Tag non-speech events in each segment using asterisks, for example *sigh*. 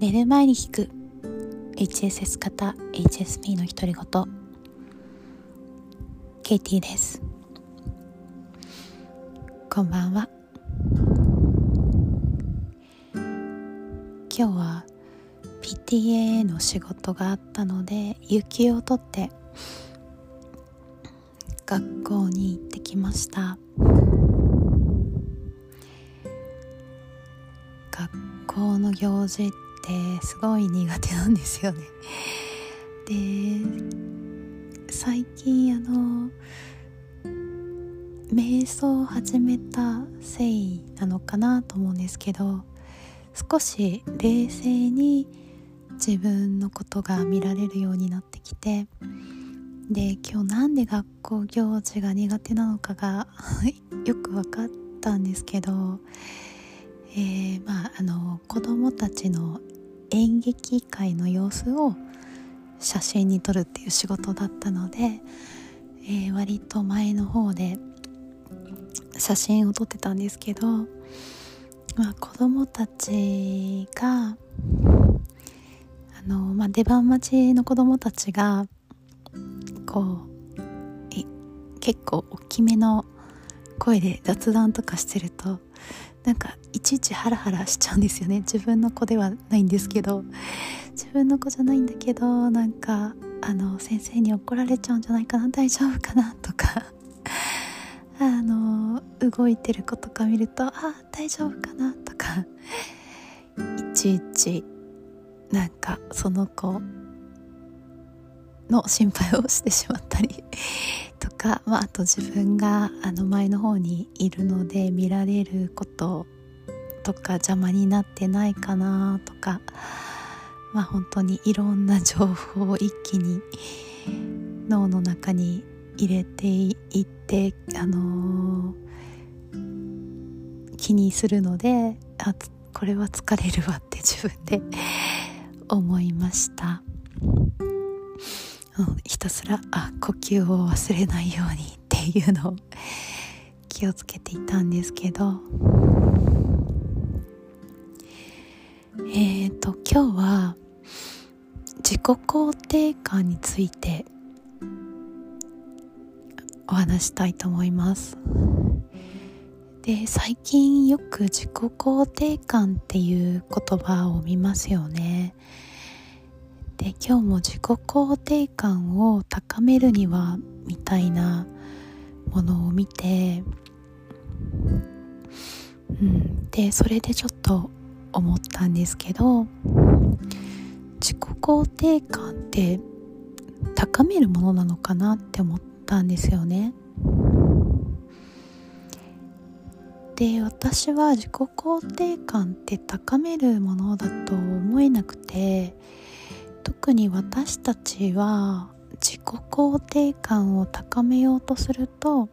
寝る前に聞く。HSS 型 HSP の独り言。ケイティです。こんばんは。今日は PTA の仕事があったので有給を取って学校に行ってきました。学校の行事ってすごい苦手なんですよね。*laughs* で最近あの瞑想を始めたせいなのかなと思うんですけど少し冷静に自分のことが見られるようになってきてで今日なんで学校行事が苦手なのかが *laughs* よく分かったんですけど、えー、まああの子供たちの演劇会の様子を写真に撮るっていう仕事だったので、えー、割と前の方で写真を撮ってたんですけど、まあ、子供たちがあの、まあ、出番待ちの子供たちがこう結構大きめの声で雑談とかしてるとなんかいちいちハラハラしちゃうんですよね。自分の子ではないんですけど。自分の子じゃないんだけどなんかあの先生に怒られちゃうんじゃないかな。大丈夫かなとか。*laughs* あの動いてる子とか見るとあ大丈夫かなとか。いちいちなんかその子の心配をしてしまったり *laughs* とか、まあ、あと自分があの前の方にいるので見られることとか邪魔になってないかなとか、まあ、本当にいろんな情報を一気に脳の中に入れていってあのー、気にするのであこれは疲れるわって自分で *laughs* 思いました。ひたすらあ呼吸を忘れないようにっていうのを *laughs* 気をつけていたんですけど。えっ、ー、と今日は自己肯定感についてお話したいと思います。で最近よく自己肯定感っていう言葉を見ますよね。で今日も自己肯定感を高めるにはみたいなものを見て、うん、でそれでちょっと思ったんですけど自己肯定感って高めるものなのかなって思ったんですよね。で私は自己肯定感って高めるものだと思えなくて特に私たちは自己肯定感を高めようとすると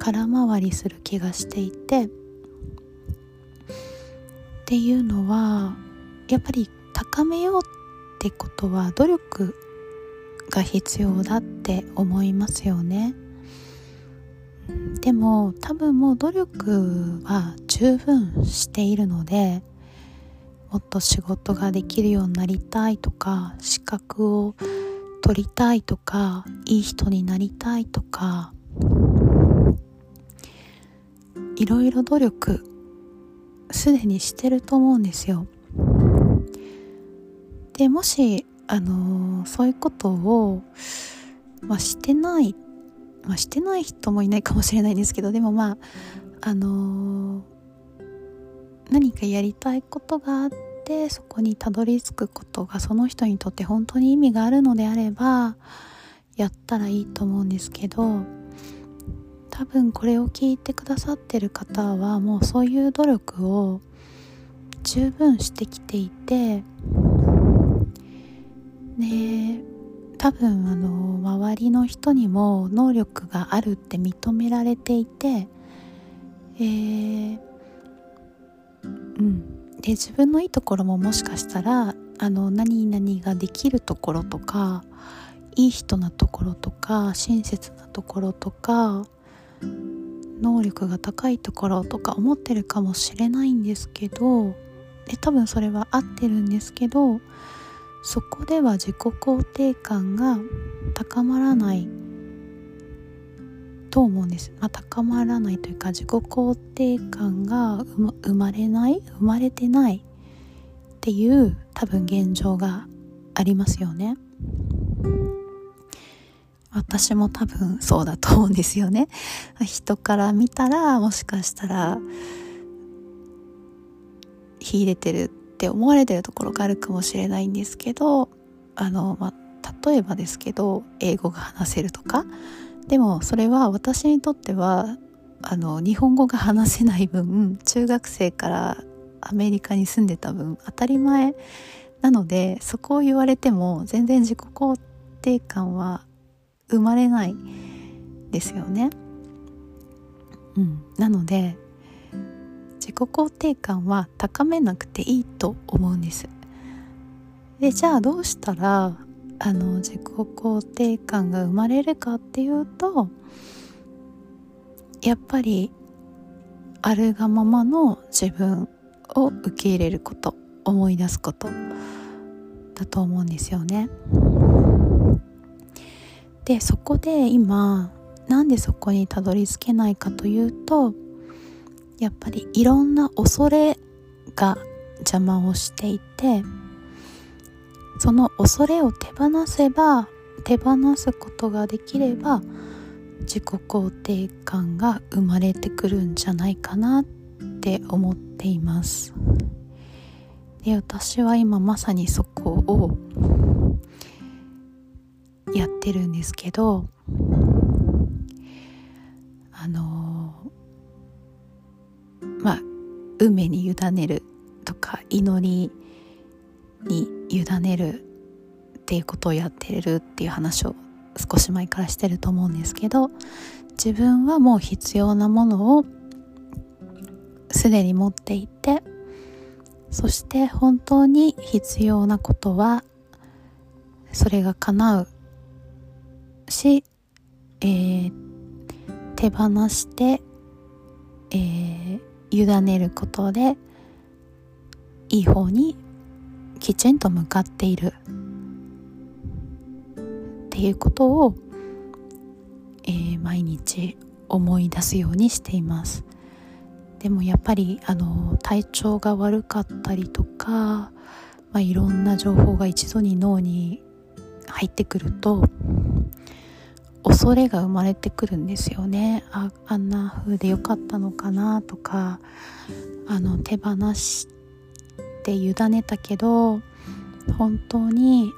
空回りする気がしていてっていうのはやっぱり高めようってことは努力が必要だって思いますよね。でも多分もう努力は十分しているのでもっと仕事ができるようになりたいとか資格を取りたいとかいい人になりたいとかいろいろ努力すでにしてると思うんですよ。でもしあのー、そういうことを、まあ、してないまあ、してない人もいないかもしれないんですけどでもまああのー、何かやりたいことがあってそこにたどり着くことがその人にとって本当に意味があるのであればやったらいいと思うんですけど多分これを聞いてくださってる方はもうそういう努力を十分してきていてね多分あの周りの人にも能力があるって認められていて、えー、うん。で自分のいいところももしかしたらあの何々ができるところとかいい人なところとか親切なところとか能力が高いところとか思ってるかもしれないんですけどで多分それは合ってるんですけどそこでは自己肯定感が高まらないと思うんです、まあ、高まらないというか自己肯定感が生まれない生まれてないっていう多分現状がありますよね。私も多分そうだと思うんですよね。人から見たらもしかしたら秀でてるって思われてるところがあるかもしれないんですけどあの、まあ、例えばですけど英語が話せるとかでもそれは私にとってはあの日本語が話せない分中学生からアメリカに住んでた分当たり前なのでそこを言われても全然自己肯定感は生まれないですよね。うん、なので自己肯定感は高めなくていいと思うんです。でじゃあどうしたらあの自己肯定感が生まれるかっていうとやっぱりあるがままの自分を受け入れること思い出すことだと思うんですよね。でそこで今なんでそこにたどり着けないかというとやっぱりいろんな恐れが邪魔をしていてその恐れを手放せば手放すことができれば自己肯定感が生まれてくるんじゃないかなって思っています。で私は今まさにそこをやってるんですけどあのまあ運命に委ねるとか祈りに委ねるっていうことをやってるっていう話を少し前からしてると思うんですけど自分はもう必要なものをすでに持っていてそして本当に必要なことはそれが叶うし、えー、手放して、えー、委ねることでいい方にきちんと向かっている。っていうことを、えー、毎日思い出すようにしています。でもやっぱりあの体調が悪かったりとか、まあ、いろんな情報が一度に脳に入ってくると恐れが生まれてくるんですよね。ああんな風でよかったのかなとかあの手放して委ねたけど本当に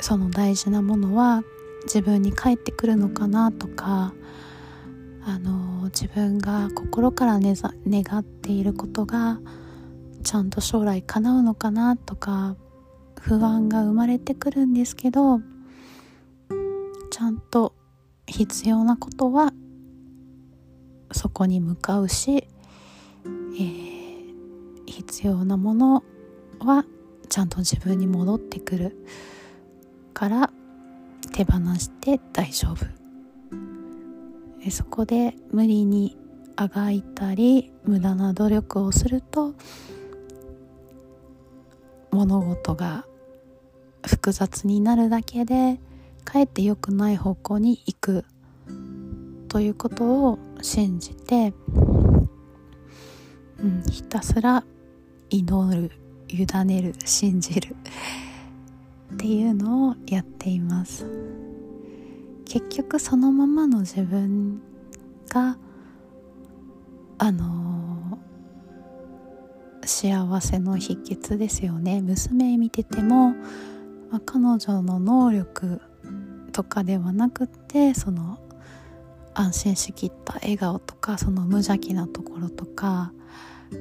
その大事なものは自分に返ってくるのかなとかあの自分が心から願っていることがちゃんと将来叶うのかなとか不安が生まれてくるんですけどちゃんと必要なことはそこに向かうし、必要なものはちゃんと自分に戻ってくるから手放して大丈夫。そこで無理にあがいたり無駄な努力をすると物事が複雑になるだけでかえって良くない方向に行く。ということを信じて、うん、ひたすら祈る委ねる信じる。っていうのをやっています。結局そのままの自分があの、幸せの秘訣ですよね。娘見てても、ま、彼女の能力とかではなくってその安心しきった笑顔とかその無邪気なところとか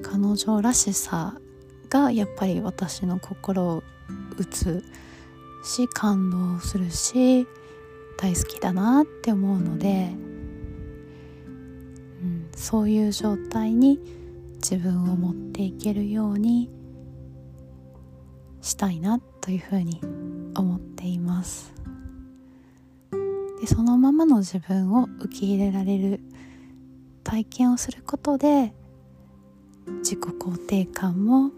彼女らしさがやっぱり私の心を打つし感動するし大好きだなって思うので、うん、そういう状態に自分を持っていけるようにしたいなというふうに思っています。でそのままの自分を受け入れられる体験をすることで自己肯定感も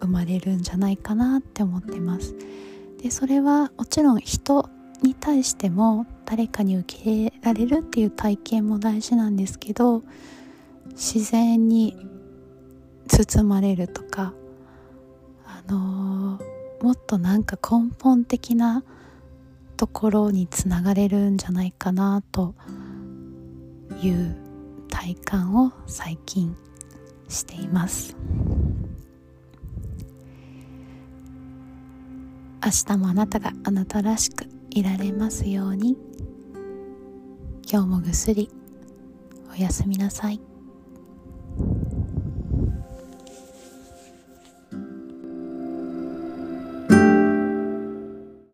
生まれるんじゃないかなって思ってます。でそれはもちろん人に対しても誰かに受け入れられるっていう体験も大事なんですけど自然に包まれるとかあのー、もっとなんか根本的なところにつながれるんじゃないかなという体感を最近しています明日もあなたがあなたらしくいられますように今日もぐっすりおやすみなさい。